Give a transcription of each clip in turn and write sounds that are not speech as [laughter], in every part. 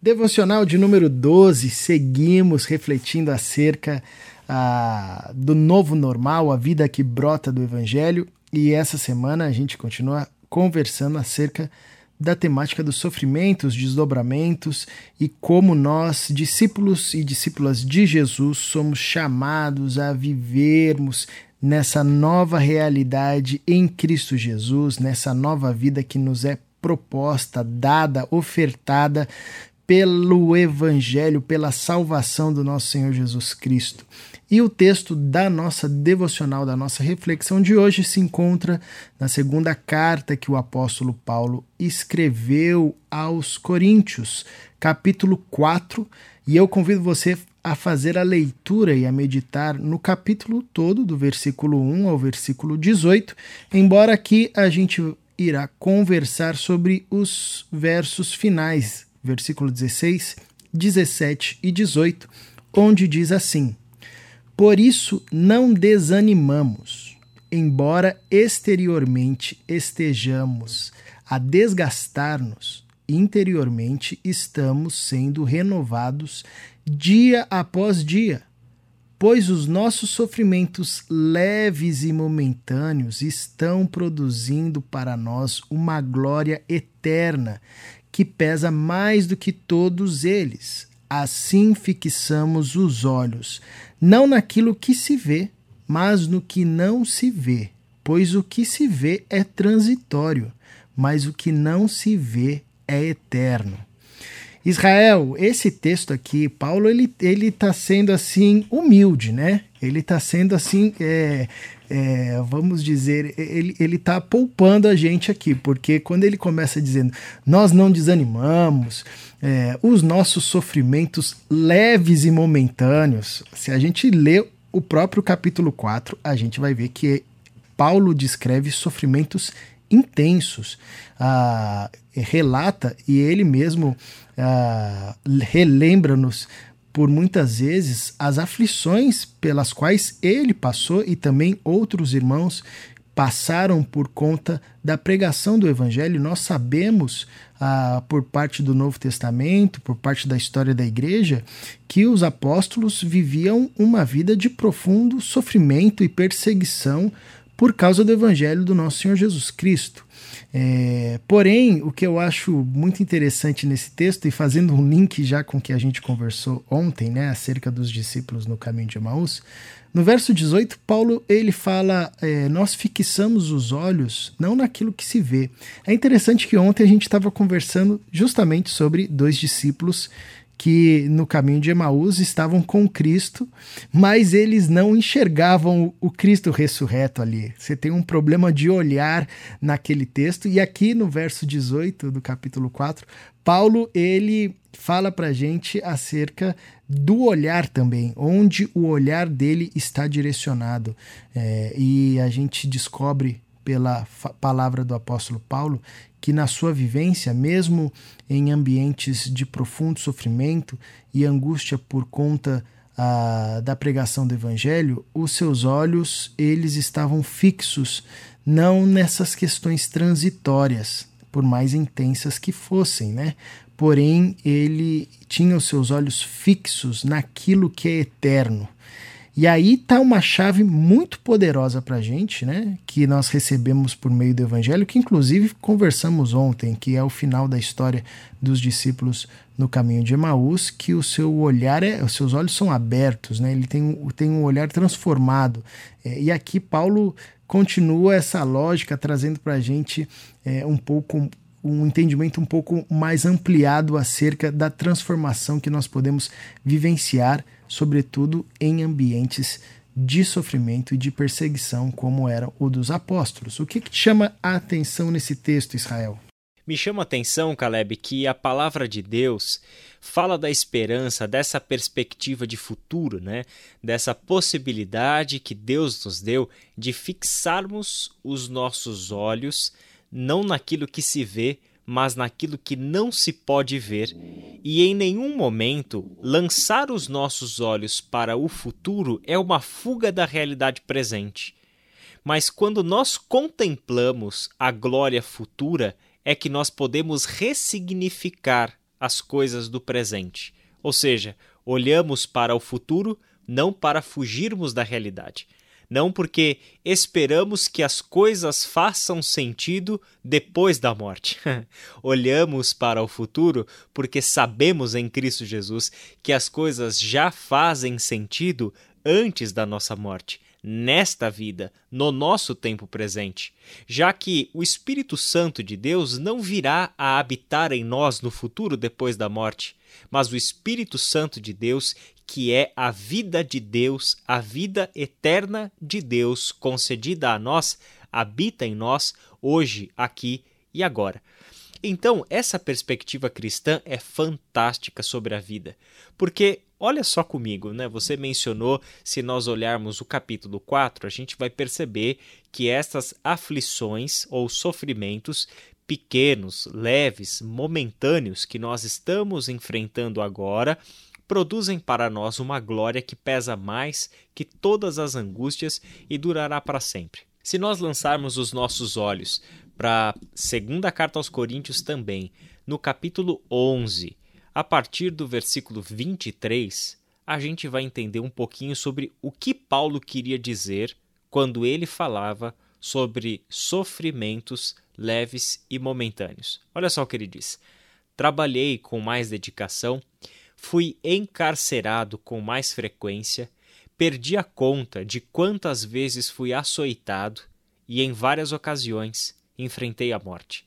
Devocional de número 12, seguimos refletindo acerca ah, do novo normal, a vida que brota do Evangelho, e essa semana a gente continua conversando acerca da temática dos sofrimentos, desdobramentos e como nós, discípulos e discípulas de Jesus, somos chamados a vivermos nessa nova realidade em Cristo Jesus, nessa nova vida que nos é proposta, dada, ofertada pelo Evangelho, pela salvação do nosso Senhor Jesus Cristo. E o texto da nossa devocional, da nossa reflexão de hoje se encontra na segunda carta que o apóstolo Paulo escreveu aos Coríntios, capítulo 4, e eu convido você a fazer a leitura e a meditar no capítulo todo, do versículo 1 ao versículo 18, embora aqui a gente irá conversar sobre os versos finais versículo 16, 17 e 18, onde diz assim: Por isso não desanimamos, embora exteriormente estejamos a desgastar-nos, interiormente estamos sendo renovados dia após dia, pois os nossos sofrimentos leves e momentâneos estão produzindo para nós uma glória eterna que pesa mais do que todos eles. Assim fixamos os olhos, não naquilo que se vê, mas no que não se vê, pois o que se vê é transitório, mas o que não se vê é eterno. Israel, esse texto aqui, Paulo, ele ele está sendo assim humilde, né? Ele está sendo assim é, é, vamos dizer, ele está poupando a gente aqui, porque quando ele começa dizendo, nós não desanimamos, é, os nossos sofrimentos leves e momentâneos, se a gente lê o próprio capítulo 4, a gente vai ver que Paulo descreve sofrimentos intensos, ah, relata e ele mesmo ah, relembra-nos por muitas vezes as aflições pelas quais ele passou e também outros irmãos passaram por conta da pregação do Evangelho. Nós sabemos, ah, por parte do Novo Testamento, por parte da história da igreja, que os apóstolos viviam uma vida de profundo sofrimento e perseguição por causa do Evangelho do nosso Senhor Jesus Cristo. É, porém, o que eu acho muito interessante nesse texto, e fazendo um link já com o que a gente conversou ontem, né, acerca dos discípulos no caminho de Emaús, no verso 18, Paulo ele fala: é, Nós fixamos os olhos não naquilo que se vê. É interessante que ontem a gente estava conversando justamente sobre dois discípulos que no caminho de Emaús estavam com Cristo, mas eles não enxergavam o Cristo ressurreto ali. Você tem um problema de olhar naquele texto, e aqui no verso 18 do capítulo 4, Paulo ele fala para gente acerca do olhar também, onde o olhar dele está direcionado. É, e a gente descobre pela palavra do apóstolo Paulo que na sua vivência, mesmo em ambientes de profundo sofrimento e angústia por conta ah, da pregação do evangelho, os seus olhos eles estavam fixos não nessas questões transitórias, por mais intensas que fossem, né? Porém, ele tinha os seus olhos fixos naquilo que é eterno. E aí tá uma chave muito poderosa para gente, né? Que nós recebemos por meio do Evangelho, que inclusive conversamos ontem, que é o final da história dos discípulos no caminho de Emaús, que o seu olhar é, os seus olhos são abertos, né? Ele tem, tem um olhar transformado. É, e aqui Paulo continua essa lógica trazendo para a gente é, um pouco um entendimento um pouco mais ampliado acerca da transformação que nós podemos vivenciar sobretudo em ambientes de sofrimento e de perseguição, como era o dos apóstolos. O que, que te chama a atenção nesse texto, Israel? Me chama a atenção, Caleb, que a palavra de Deus fala da esperança, dessa perspectiva de futuro, né? dessa possibilidade que Deus nos deu de fixarmos os nossos olhos não naquilo que se vê, mas naquilo que não se pode ver, e em nenhum momento lançar os nossos olhos para o futuro é uma fuga da realidade presente. Mas quando nós contemplamos a glória futura, é que nós podemos ressignificar as coisas do presente. Ou seja, olhamos para o futuro não para fugirmos da realidade, não porque esperamos que as coisas façam sentido depois da morte. [laughs] Olhamos para o futuro porque sabemos em Cristo Jesus que as coisas já fazem sentido antes da nossa morte, nesta vida, no nosso tempo presente, já que o Espírito Santo de Deus não virá a habitar em nós no futuro depois da morte, mas o Espírito Santo de Deus que é a vida de Deus, a vida eterna de Deus concedida a nós, habita em nós hoje, aqui e agora. Então, essa perspectiva cristã é fantástica sobre a vida, porque olha só comigo, né? Você mencionou, se nós olharmos o capítulo 4, a gente vai perceber que estas aflições ou sofrimentos pequenos, leves, momentâneos que nós estamos enfrentando agora, produzem para nós uma glória que pesa mais que todas as angústias e durará para sempre. Se nós lançarmos os nossos olhos para a segunda carta aos Coríntios também, no capítulo 11, a partir do versículo 23, a gente vai entender um pouquinho sobre o que Paulo queria dizer quando ele falava sobre sofrimentos leves e momentâneos. Olha só o que ele diz: Trabalhei com mais dedicação fui encarcerado com mais frequência, perdi a conta de quantas vezes fui açoitado e, em várias ocasiões, enfrentei a morte.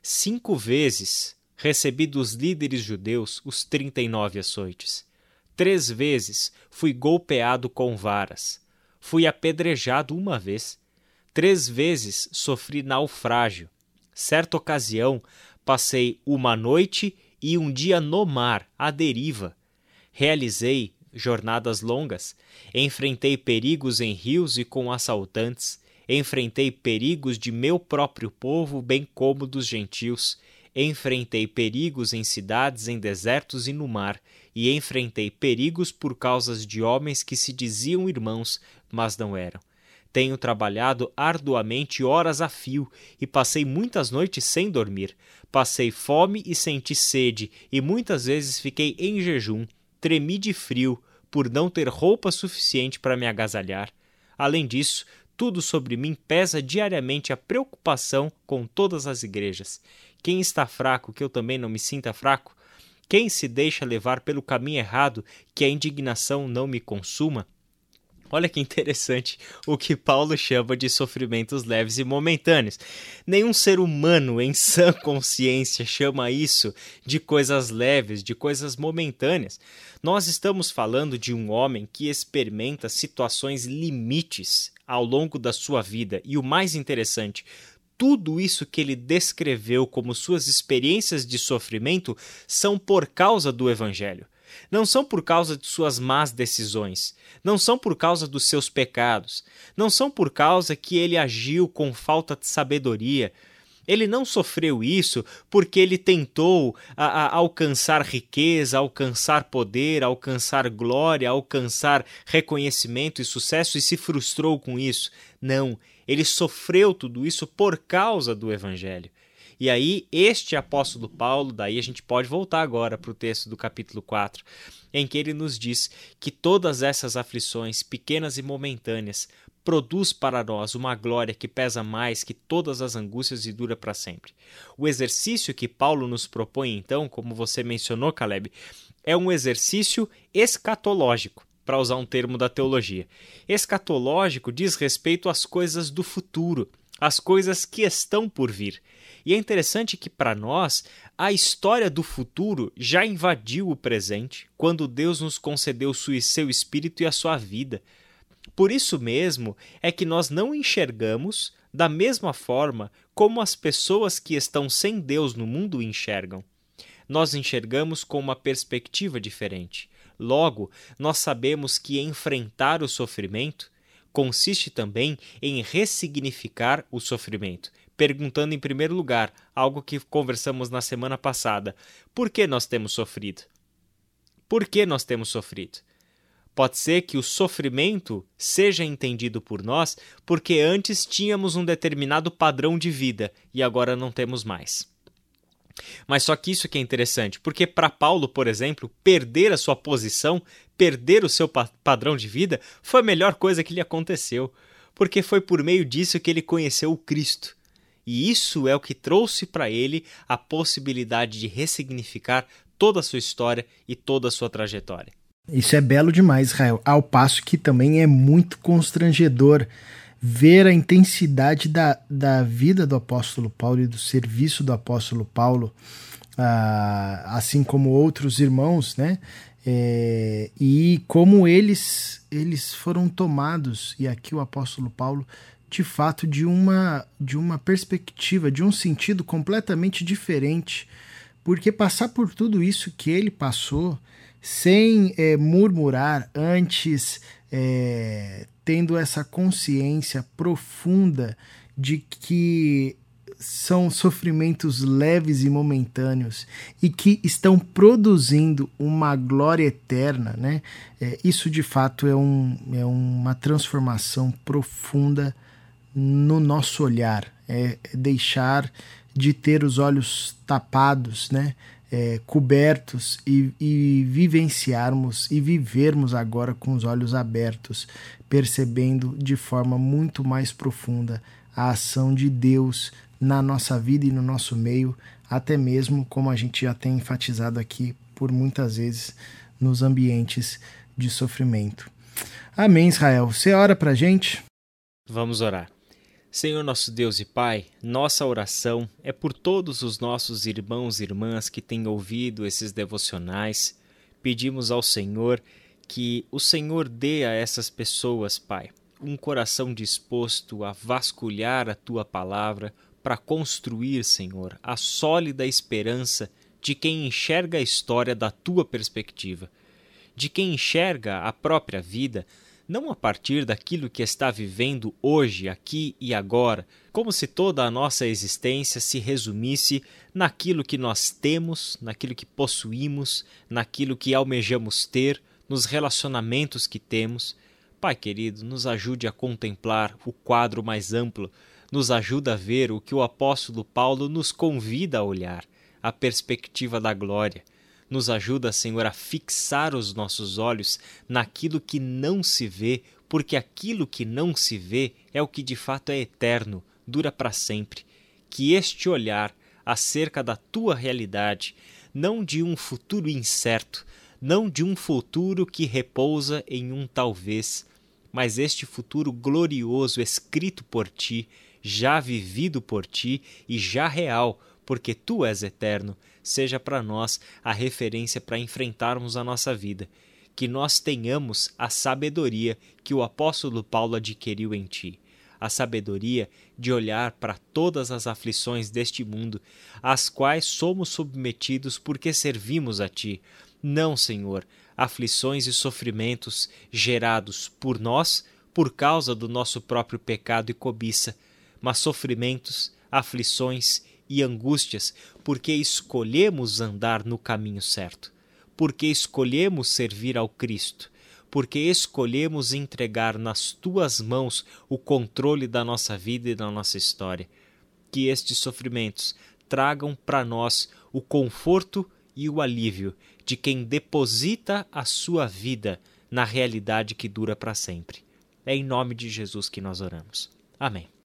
Cinco vezes recebi dos líderes judeus os trinta e nove açoites. Três vezes fui golpeado com varas. Fui apedrejado uma vez. Três vezes sofri naufrágio. Certa ocasião, passei uma noite e um dia no mar, à deriva. Realizei jornadas longas, enfrentei perigos em rios e com assaltantes, enfrentei perigos de meu próprio povo, bem como dos gentios, enfrentei perigos em cidades, em desertos e no mar, e enfrentei perigos por causas de homens que se diziam irmãos, mas não eram. Tenho trabalhado arduamente horas a fio e passei muitas noites sem dormir. Passei fome e senti sede, e muitas vezes fiquei em jejum. Tremi de frio por não ter roupa suficiente para me agasalhar. Além disso, tudo sobre mim pesa diariamente a preocupação com todas as igrejas. Quem está fraco, que eu também não me sinta fraco? Quem se deixa levar pelo caminho errado, que a indignação não me consuma? Olha que interessante o que Paulo chama de sofrimentos leves e momentâneos. Nenhum ser humano em sã [laughs] consciência chama isso de coisas leves, de coisas momentâneas. Nós estamos falando de um homem que experimenta situações limites ao longo da sua vida e o mais interessante, tudo isso que ele descreveu como suas experiências de sofrimento são por causa do Evangelho. Não são por causa de suas más decisões, não são por causa dos seus pecados, não são por causa que ele agiu com falta de sabedoria. Ele não sofreu isso porque ele tentou a, a, alcançar riqueza, alcançar poder, alcançar glória, alcançar reconhecimento e sucesso e se frustrou com isso. Não, ele sofreu tudo isso por causa do Evangelho. E aí, este apóstolo Paulo, daí a gente pode voltar agora para o texto do capítulo 4, em que ele nos diz que todas essas aflições, pequenas e momentâneas, produz para nós uma glória que pesa mais que todas as angústias e dura para sempre. O exercício que Paulo nos propõe, então, como você mencionou, Caleb, é um exercício escatológico para usar um termo da teologia. Escatológico diz respeito às coisas do futuro, às coisas que estão por vir. E é interessante que, para nós, a história do futuro já invadiu o presente quando Deus nos concedeu seu espírito e a sua vida. Por isso mesmo é que nós não enxergamos da mesma forma como as pessoas que estão sem Deus no mundo enxergam. Nós enxergamos com uma perspectiva diferente. Logo, nós sabemos que enfrentar o sofrimento consiste também em ressignificar o sofrimento, perguntando em primeiro lugar algo que conversamos na semana passada: por que nós temos sofrido? Por que nós temos sofrido? Pode ser que o sofrimento seja entendido por nós porque antes tínhamos um determinado padrão de vida e agora não temos mais. Mas só que isso que é interessante, porque para Paulo, por exemplo, perder a sua posição, perder o seu pa padrão de vida, foi a melhor coisa que lhe aconteceu, porque foi por meio disso que ele conheceu o Cristo. E isso é o que trouxe para ele a possibilidade de ressignificar toda a sua história e toda a sua trajetória. Isso é belo demais, Israel, ao passo que também é muito constrangedor ver a intensidade da, da vida do apóstolo Paulo e do serviço do apóstolo Paulo, ah, assim como outros irmãos, né? É, e como eles eles foram tomados e aqui o apóstolo Paulo de fato de uma de uma perspectiva de um sentido completamente diferente porque passar por tudo isso que ele passou sem é, murmurar antes é, tendo essa consciência profunda de que são sofrimentos leves e momentâneos e que estão produzindo uma glória eterna, né? É, isso de fato é, um, é uma transformação profunda no nosso olhar, é deixar de ter os olhos tapados, né? É, cobertos e, e vivenciarmos e vivermos agora com os olhos abertos, percebendo de forma muito mais profunda a ação de Deus na nossa vida e no nosso meio, até mesmo como a gente já tem enfatizado aqui por muitas vezes nos ambientes de sofrimento. Amém, Israel. Você ora pra gente? Vamos orar. Senhor nosso Deus e Pai, nossa oração é por todos os nossos irmãos e irmãs que têm ouvido esses devocionais. Pedimos ao Senhor que o Senhor dê a essas pessoas, Pai, um coração disposto a vasculhar a tua palavra para construir, Senhor, a sólida esperança de quem enxerga a história da tua perspectiva, de quem enxerga a própria vida não a partir daquilo que está vivendo hoje, aqui e agora, como se toda a nossa existência se resumisse naquilo que nós temos, naquilo que possuímos, naquilo que almejamos ter, nos relacionamentos que temos. Pai querido, nos ajude a contemplar o quadro mais amplo, nos ajuda a ver o que o apóstolo Paulo nos convida a olhar, a perspectiva da glória nos ajuda, Senhor, a fixar os nossos olhos naquilo que não se vê, porque aquilo que não se vê é o que de fato é eterno, dura para sempre. Que este olhar acerca da tua realidade, não de um futuro incerto, não de um futuro que repousa em um talvez, mas este futuro glorioso escrito por ti, já vivido por ti e já real, porque tu és eterno, seja para nós a referência para enfrentarmos a nossa vida. Que nós tenhamos a sabedoria que o apóstolo Paulo adquiriu em ti. A sabedoria de olhar para todas as aflições deste mundo, às quais somos submetidos porque servimos a ti. Não, Senhor, aflições e sofrimentos gerados por nós por causa do nosso próprio pecado e cobiça, mas sofrimentos, aflições e angústias porque escolhemos andar no caminho certo, porque escolhemos servir ao Cristo, porque escolhemos entregar nas tuas mãos o controle da nossa vida e da nossa história. Que estes sofrimentos tragam para nós o conforto e o alívio de quem deposita a sua vida na realidade que dura para sempre. É em nome de Jesus que nós oramos. Amém.